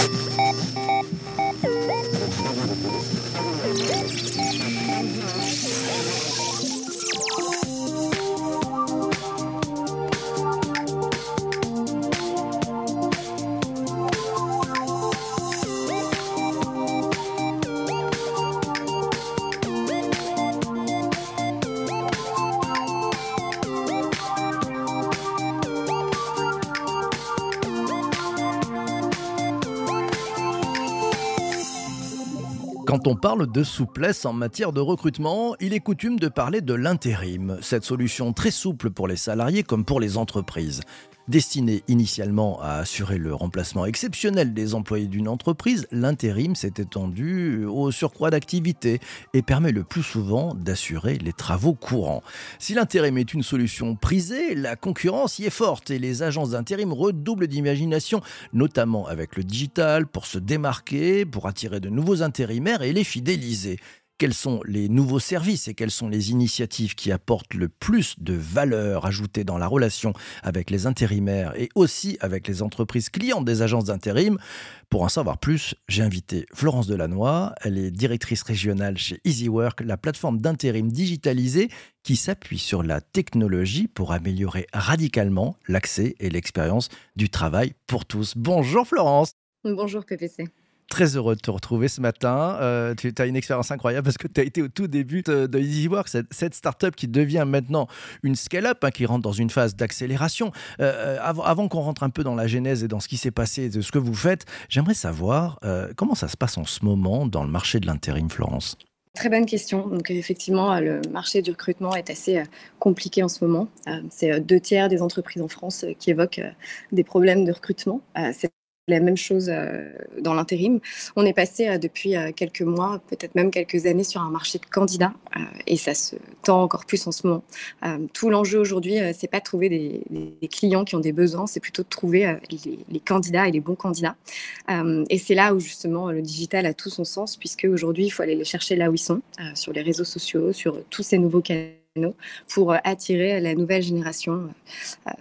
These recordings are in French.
Yeah. Quand on parle de souplesse en matière de recrutement, il est coutume de parler de l'intérim, cette solution très souple pour les salariés comme pour les entreprises. Destiné initialement à assurer le remplacement exceptionnel des employés d'une entreprise, l'intérim s'est étendu au surcroît d'activité et permet le plus souvent d'assurer les travaux courants. Si l'intérim est une solution prisée, la concurrence y est forte et les agences d'intérim redoublent d'imagination, notamment avec le digital, pour se démarquer, pour attirer de nouveaux intérimaires et les fidéliser quels sont les nouveaux services et quelles sont les initiatives qui apportent le plus de valeur ajoutée dans la relation avec les intérimaires et aussi avec les entreprises clientes des agences d'intérim. Pour en savoir plus, j'ai invité Florence Delannoy. Elle est directrice régionale chez EasyWork, la plateforme d'intérim digitalisée qui s'appuie sur la technologie pour améliorer radicalement l'accès et l'expérience du travail pour tous. Bonjour Florence. Bonjour PPC. Très heureux de te retrouver ce matin. Euh, tu as une expérience incroyable parce que tu as été au tout début de, EasyWork, cette, cette startup qui devient maintenant une scale-up, hein, qui rentre dans une phase d'accélération. Euh, euh, avant, qu'on rentre un peu dans la genèse et dans ce qui s'est passé, de ce que vous faites, j'aimerais savoir comment ça se passe en ce moment dans le marché de l'intérim, Florence? Très bonne question. Donc effectivement, le marché du recrutement est assez compliqué en ce moment. C'est deux tiers des entreprises en France qui évoquent des problèmes de recrutement. C'est la même chose euh, dans l'intérim. On est passé euh, depuis euh, quelques mois, peut-être même quelques années, sur un marché de candidats et ça se tend encore plus en ce moment. tout l'enjeu aujourd'hui, c'est pas de trouver des, clients qui ont des besoins, c'est plutôt de trouver les, candidats et les bons candidats. et c'est là où justement le digital a tout son sens, puisque aujourd'hui, il faut aller les chercher là où ils sont, sur les réseaux sociaux, sur tous ces nouveaux canaux, pour attirer la nouvelle génération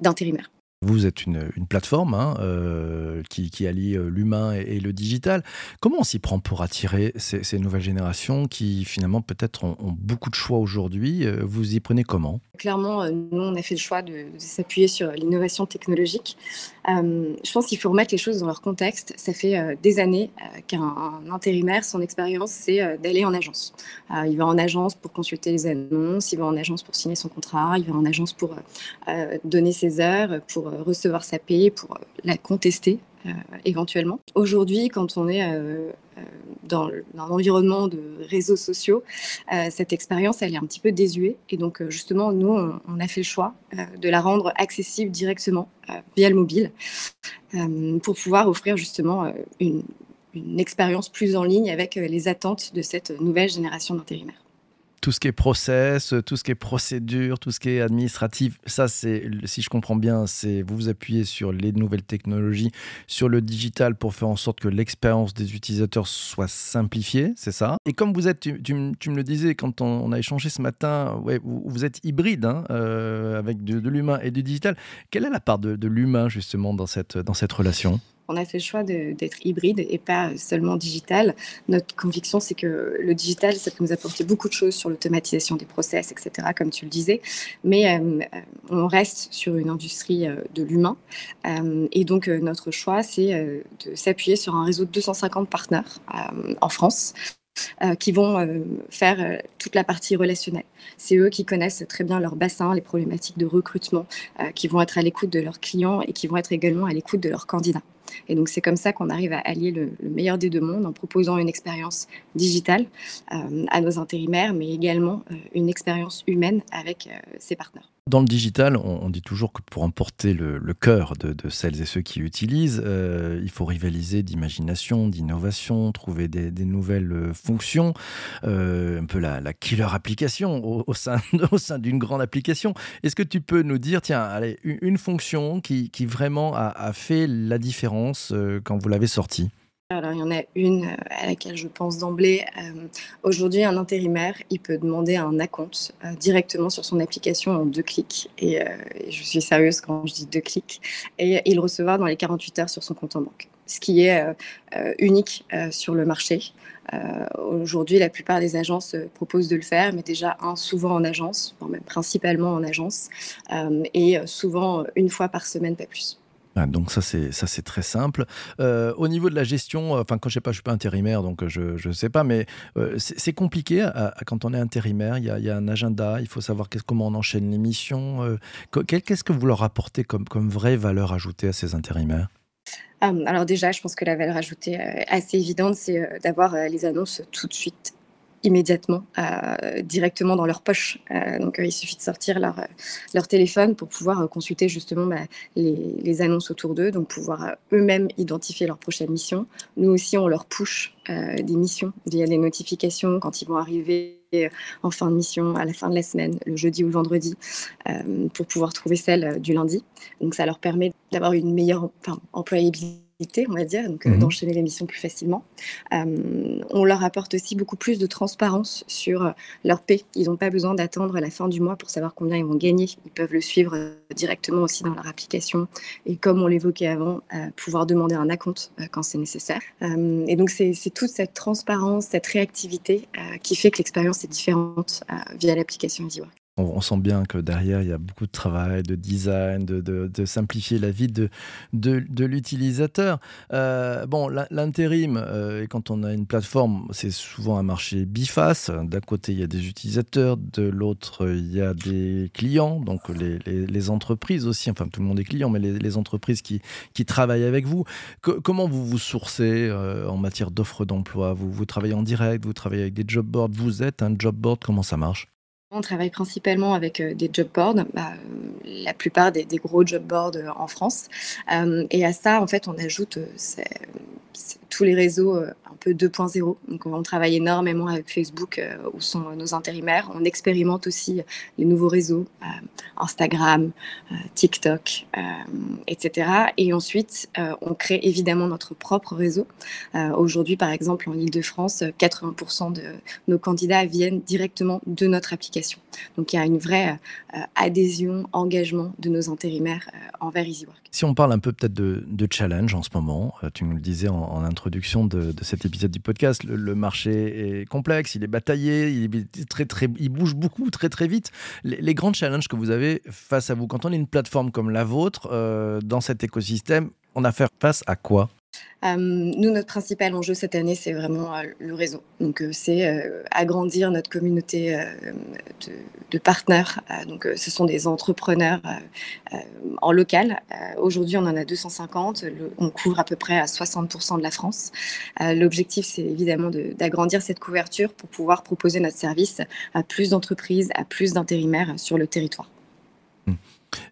d'intérimaires. Vous êtes une, plateforme hein, euh, qui, allie euh, l'humain et, le digital. Comment on s'y prend pour attirer ces, nouvelles générations qui finalement peut-être ont, beaucoup de choix aujourd'hui euh, Vous y prenez comment? Clairement, nous, on a fait le choix de, s'appuyer sur l'innovation technologique. je pense qu'il faut remettre les choses dans leur contexte. Ça fait des années qu'un intérimaire, son expérience, c'est d'aller en agence. il va en agence pour consulter les annonces, il va en agence pour signer son contrat, il va en agence pour donner ses heures, pour euh, recevoir sa paye, pour euh, la contester euh, éventuellement. Aujourd'hui, quand on est dans, un environnement de réseaux sociaux, cette expérience, elle est un petit peu désuée. Et donc, justement, nous, on, a fait le choix de la rendre accessible directement via le mobile pour pouvoir offrir justement une expérience plus en ligne avec les attentes de cette nouvelle génération d'intérimaires tout ce qui est process, tout ce qui est procédure, tout ce qui est administratif, ça c'est, si je comprends bien, c'est vous vous appuyez sur les nouvelles technologies, sur le digital pour faire en sorte que l'expérience des utilisateurs soit simplifiée, c'est ça? Et comme vous êtes, tu, me le disais quand on, a échangé ce matin, ouais, vous, êtes hybride hein, euh, avec de, l'humain et du digital. Quelle est la part de, de l'humain justement dans cette, dans cette relation? On a fait le choix d'être hybride et pas seulement digital. Notre conviction, c'est que le digital, ça peut nous apporter beaucoup de choses sur l'automatisation des process, etc., comme tu le disais. Mais euh, on reste sur une industrie euh, de l'humain. Euh, et donc, notre choix, c'est de s'appuyer sur un réseau de 250 partenaires en France. Qui vont faire toute la partie relationnelle. C'est eux qui connaissent très bien leur bassin, les problématiques de recrutement, qui vont être à l'écoute de leurs clients et qui vont être également à l'écoute de leurs candidats. Et donc c'est comme ça qu'on arrive à allier le, meilleur des deux mondes en proposant une expérience digitale euh, à nos intérimaires, mais également euh, une expérience humaine avec euh, ses partenaires. Dans le digital, on, dit toujours que pour emporter le, cœur de, celles et ceux qui utilisent, il faut rivaliser d'imagination, d'innovation, trouver des, nouvelles fonctions, un peu la, killer application au, sein, d'une grande application. Est-ce que tu peux nous dire, tiens, allez, une, fonction qui, vraiment a, fait la différence euh, quand vous l'avez sorti alors, il y en a une euh, à laquelle je pense d'emblée. Euh, aujourd'hui, un intérimaire, il peut demander un acompte directement sur son application en deux clics. Et, je suis sérieuse quand je dis deux clics. Et il le recevoir dans les 48 heures sur son compte en banque. ce qui est unique sur le marché. Aujourd'hui, la plupart des agences proposent de le faire, mais déjà, un, souvent en agence, même principalement en agence, et souvent une fois par semaine, pas plus. Ah, donc ça c'est ça c'est très simple. Euh, au niveau de la gestion, euh, enfin quand je sais pas, je suis pas intérimaire donc euh, je ne sais pas, mais c'est compliqué quand on est intérimaire. Il y, a, y, a, un agenda, il faut savoir comment on enchaîne les missions. Qu'est-ce que vous leur apportez comme comme vraie valeur ajoutée à ces intérimaires? Alors déjà, je pense que la valeur ajoutée assez évidente, c'est d'avoir les annonces tout de suite immédiatement, euh, directement dans leur poche. Euh, donc, euh, il suffit de sortir leur, téléphone pour pouvoir consulter justement bah, les, annonces autour d'eux, donc pouvoir eux-mêmes identifier leur prochaine mission. Nous aussi, on leur push des missions via des notifications quand ils vont arriver en fin de mission, à la fin de la semaine, le jeudi ou le vendredi, pour pouvoir trouver celle du lundi. Donc, ça leur permet d'avoir une meilleure employabilité on va dire, donc euh, mmh d'enchaîner les missions plus facilement. Euh, on leur apporte aussi beaucoup plus de transparence sur euh, leur paie. Ils n'ont pas besoin d'attendre la fin du mois pour savoir combien ils vont gagner. Ils peuvent le suivre directement aussi dans leur application. Et comme on l'évoquait avant, pouvoir demander un acompte quand c'est nécessaire. et donc c'est toute cette transparence, cette réactivité qui fait que l'expérience est différente via l'application EasyWork on, sent bien que derrière, il y a beaucoup de travail, de design, de, simplifier la vie de, l'utilisateur. Euh, bon, l'intérim, euh, quand on a une plateforme, c'est souvent un marché biface. D'un côté, il y a des utilisateurs, de l'autre, il y a des clients, donc les, entreprises aussi, enfin tout le monde est client, mais les, entreprises qui, travaillent avec vous. comment vous vous sourcez euh, en matière d'offres d'emploi? Vous travaillez en direct, vous travaillez avec des job boards, vous êtes un job board, comment ça marche? On travaille principalement avec euh, des job boards, bah, euh, la plupart des, gros job boards euh, en France. et à ça, en fait, on ajoute tous les réseaux un peu 2.0. Donc, on travaille énormément avec Facebook, où sont nos intérimaires. On expérimente aussi les nouveaux réseaux, Instagram, TikTok, etc. Et ensuite, on crée évidemment notre propre réseau. Aujourd'hui, par exemple, en Ile-de-France, 80% de nos candidats viennent directement de notre application donc il y a une vraie euh, adhésion, engagement de nos intérimaires euh, envers EasyWork. Si on parle un peu peut-être de, challenge en ce moment, euh, tu nous le disais en, introduction de, cet épisode du podcast, le, marché est complexe, il est bataillé, il, très, très, il bouge beaucoup très très vite. Les, grands challenges que vous avez face à vous, quand on est une plateforme comme la vôtre, dans cet écosystème, on a fait face à quoi? euh, nous, notre principal enjeu cette année, c'est vraiment euh, le réseau. Donc, euh, c'est agrandir notre communauté de, partenaires. donc, ce sont des entrepreneurs en local. Aujourd'hui, on en a 250. on couvre à peu près à 60% de la France. L'objectif, c'est évidemment d'agrandir cette couverture pour pouvoir proposer notre service à plus d'entreprises, à plus d'intérimaires sur le territoire.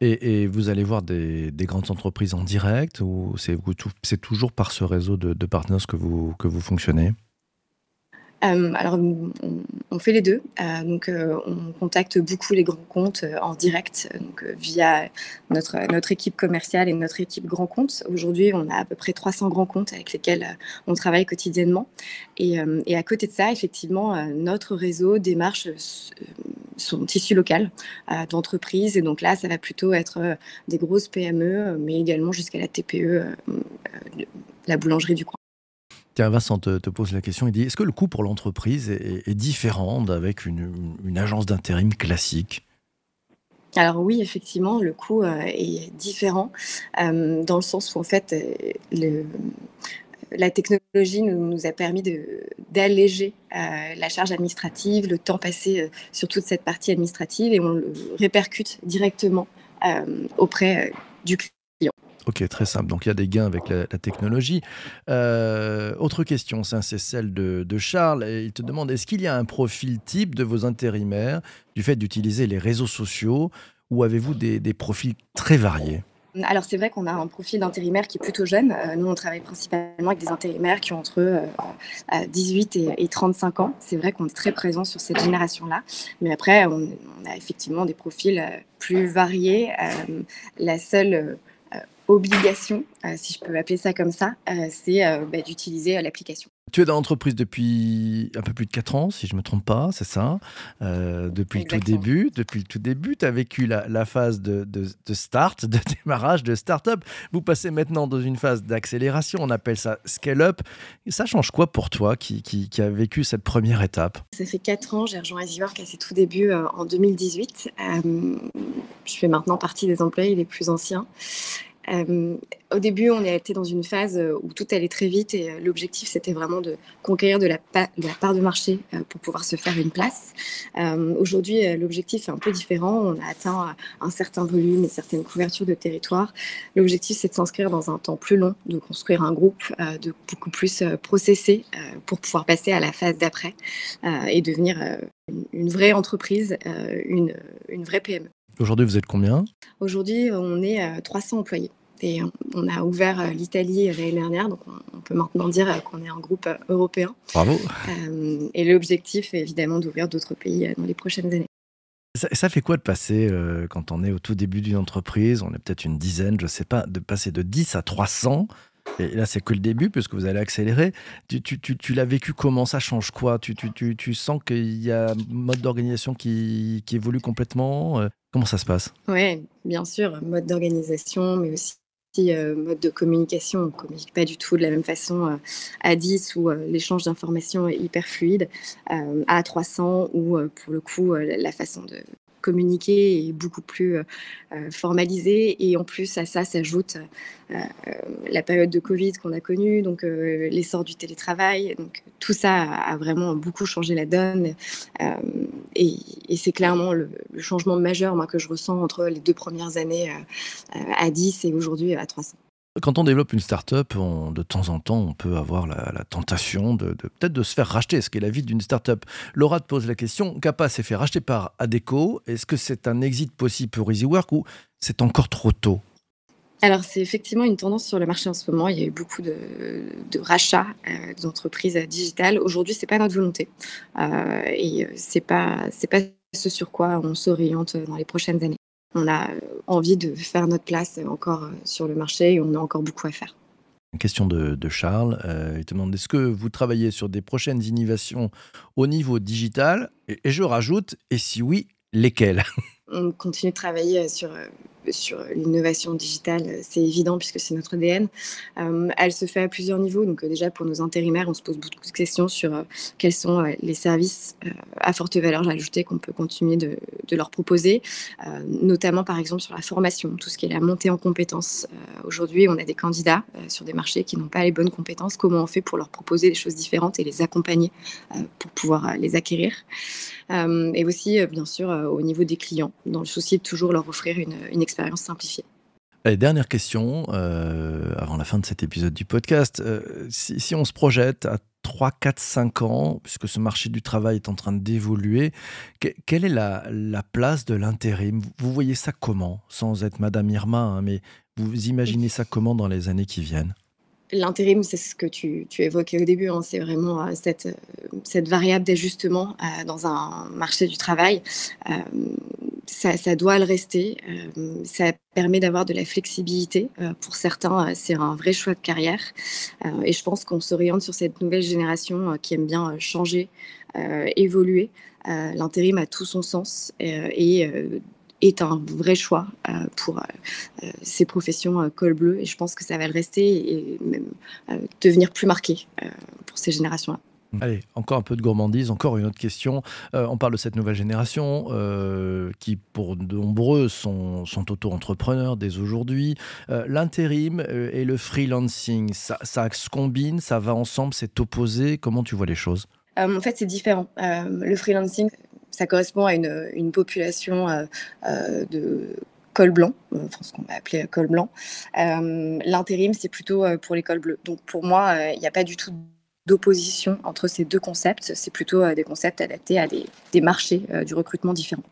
Et, vous allez voir des, grandes entreprises en direct ou c'est toujours par ce réseau de, de partenaires que vous, que vous fonctionnez? Euh, alors, on, fait les deux. Euh, donc, euh, on contacte beaucoup les grands comptes en direct, donc via notre, équipe commerciale et notre équipe grand compte. Aujourd'hui, on a à peu près 300 grands comptes avec lesquels on travaille quotidiennement. Et, et à côté de ça, effectivement, notre réseau démarche son tissu local d'entreprise. Et donc là, ça va plutôt être des grosses PME, mais également jusqu'à la TPE, la boulangerie du coin. Vincent te, pose la question, il dit, est-ce que le coût pour l'entreprise est, différent d'avec une, agence d'intérim classique? Alors oui, effectivement, le coût euh, est différent euh, dans le sens où en fait, euh, la technologie nous, a permis d'alléger la charge administrative, le temps passé sur toute cette partie administrative et on le répercute directement auprès du client. Ok, très simple. Donc il y a des gains avec la, technologie. Euh, autre question, c'est celle de, Charles. il te demande est-ce qu'il y a un profil type de vos intérimaires du fait d'utiliser les réseaux sociaux ou avez-vous des, profils très variés? Alors c'est vrai qu'on a un profil d'intérimaire qui est plutôt jeune. Euh, nous, on travaille principalement avec des intérimaires qui ont entre 18 euh, et, 35 ans. C'est vrai qu'on est très présent sur cette génération-là. Mais après, on, a effectivement des profils plus variés. la seule obligation, si je peux appeler ça comme ça, c'est bah, d'utiliser l'application. Tu es dans l'entreprise depuis un peu plus de 4 ans, si je ne me trompe pas, c'est ça euh, Depuis le tout début, depuis le tout début, tu as vécu la, phase de, start, de démarrage, de start-up. Vous passez maintenant dans une phase d'accélération, on appelle ça scale-up. Ça change quoi pour toi qui, qui, a vécu cette première étape? Ça fait 4 ans, j'ai rejoint EasyWork à ses tout débuts euh, en 2018. Euh, je fais maintenant partie des employés les plus anciens. Euh, au début, on été dans une phase euh, où tout allait très vite et euh, l'objectif, c'était vraiment de conquérir de la, part de marché pour pouvoir se faire une place. Aujourd'hui, l'objectif est un peu différent. On a atteint un certain volume et certaines couvertures de territoire. L'objectif, c'est de s'inscrire dans un temps plus long, de construire un groupe de beaucoup plus processé pour pouvoir passer à la phase d'après et devenir une, vraie entreprise, une, une vraie PME. Aujourd'hui, vous êtes combien? Aujourd'hui, on est 300 employés. Et on a ouvert euh, l'Italie l'année dernière, donc on peut maintenant dire euh, qu'on est un groupe euh, européen. Bravo. et l'objectif est évidemment d'ouvrir d'autres pays dans les prochaines années. Ça, fait quoi de passer, quand on est au tout début d'une entreprise, on est peut-être une dizaine, je ne sais pas, de passer de 10 à 300 et là, c'est que le début, puisque vous allez accélérer. Tu, tu, tu, l'as vécu comment? Ça change quoi? Tu, tu, sens qu'il y a un mode d'organisation qui, qui, évolue complètement Comment ça se passe? Oui, bien sûr, mode d'organisation, mais aussi mode de communication. On ne communique pas du tout de la même façon euh, à 10 où euh, l'échange d'informations est hyper fluide, à 300 où pour le coup la façon de communiquer est beaucoup plus euh, euh, formalisé. Et en plus, à ça s'ajoute euh, la période de Covid qu'on a connue, donc l'essor du télétravail. Donc tout ça a, vraiment beaucoup changé la donne. et, c'est clairement le, le, changement majeur moi, que je ressens entre les deux premières années à 10 et aujourd'hui à 300. Quand on développe une start-up, de temps en temps, on peut avoir la, tentation de, peut-être de se faire racheter, ce qui est la vie d'une start-up. Laura te pose la question Kappa s'est fait racheter par Adeco. Est-ce que c'est un exit possible pour EasyWork ou c'est encore trop tôt? Alors, c'est effectivement une tendance sur le marché en ce moment. Il y a eu beaucoup de, rachats euh, d'entreprises digitales. Aujourd'hui, ce n'est pas notre volonté. Euh, et ce n'est pas, pas ce sur quoi on s'oriente dans les prochaines années on a envie de faire notre place encore euh, sur le marché et on a encore beaucoup à faire. Une question de, Charles. Euh, il te demande est-ce que vous travaillez sur des prochaines innovations au niveau digital? Et, je rajoute, et si oui, lesquelles? On continue de travailler sur euh, sur l'innovation digitale, c'est évident puisque c'est notre ADN. Euh, elle se fait à plusieurs niveaux. Donc euh, déjà pour nos intérimaires, on se pose beaucoup de questions sur euh, quels sont les services à forte valeur ajoutée qu'on peut continuer de, leur proposer, notamment par exemple sur la formation, tout ce qui est la montée en compétences. Aujourd'hui, on a des candidats sur des marchés qui n'ont pas les bonnes compétences. Comment on fait pour leur proposer des choses différentes et les accompagner pour pouvoir les acquérir? Et aussi, bien sûr, au niveau des clients, dans le souci de toujours leur offrir une, une expérience simplifiée. dernière question, euh, avant la fin de cet épisode du podcast. Euh, si, on se projette à 3, 4, 5 ans, puisque ce marché du travail est en train d'évoluer, quelle est la, place de l'intérim? Vous voyez ça comment? Sans être Madame Irma, hein, mais vous imaginez ça comment dans les années qui viennent? L'intérim, c'est ce que tu, évoquais au début, hein, c'est vraiment euh, cette, cette variable d'ajustement dans un marché du travail ça, doit le rester. Euh, ça permet d'avoir de la flexibilité. Euh, pour certains, euh, c'est un vrai choix de carrière. et je pense qu'on s'oriente sur cette nouvelle génération qui aime bien changer, évoluer. L'intérim a tout son sens et est un vrai choix pour ces professions col bleu. Et je pense que ça va le rester et même devenir plus marqué pour ces générations-là. Mmh. Allez, encore un peu de gourmandise, encore une autre question. Euh, on parle de cette nouvelle génération euh, qui, pour de nombreux, sont, sont auto-entrepreneurs dès aujourd'hui. Euh, l'intérim et le freelancing, ça, se combine, ça va ensemble, c'est opposé. Comment tu vois les choses? En fait, c'est différent. le freelancing, ça correspond à une, population de col blanc, ce qu'on va appeler col blanc. L'intérim, c'est plutôt pour les cols bleus. Donc pour moi, il n'y a pas du tout d'opposition entre ces deux concepts. C'est plutôt euh, des concepts adaptés à des, marchés euh, du recrutement différents.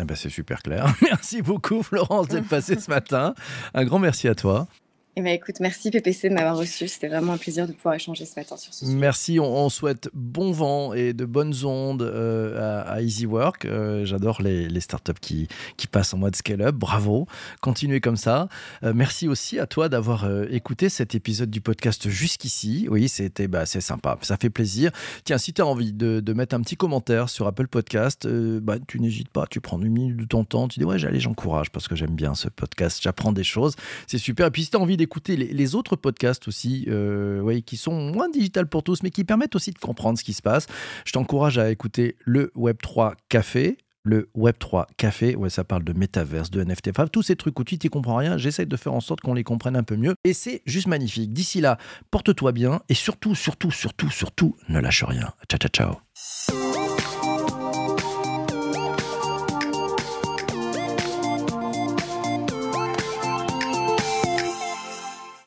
Eh ben c'est super clair. Merci beaucoup Florence d'être passée ce matin. Un grand merci à toi. Eh ben, écoute, merci PPC de m'avoir reçu. C'était vraiment un plaisir de pouvoir échanger ce matin sur ce sujet. Merci. On, souhaite bon vent et de bonnes ondes euh, à, EasyWork. Euh, j'adore les, startups qui, qui passent en mode scale-up. Bravo. Continuez comme ça. Euh, merci aussi à toi d'avoir écouté cet épisode du podcast jusqu'ici. Oui, c'était bah, sympa. Ça fait plaisir. Tiens, si tu as envie de, de, mettre un petit commentaire sur Apple Podcast, bah, tu n'hésites pas. Tu prends une minute de ton temps. Tu dis, ouais, j'allais, j'encourage parce que j'aime bien ce podcast. J'apprends des choses. C'est super. Et puis, si tu as envie écouter les, autres podcasts aussi, euh, qui sont moins digital pour tous, mais qui permettent aussi de comprendre ce qui se passe. Je t'encourage à écouter le Web3 Café, le Web3 Café, ouais, ça parle de métaverse, de NFT, enfin, tous ces trucs où tu n'y comprends rien, j'essaie de faire en sorte qu'on les comprenne un peu mieux. Et c'est juste magnifique. D'ici là, porte-toi bien et surtout, surtout, surtout, surtout, ne lâche rien. Ciao, ciao, ciao.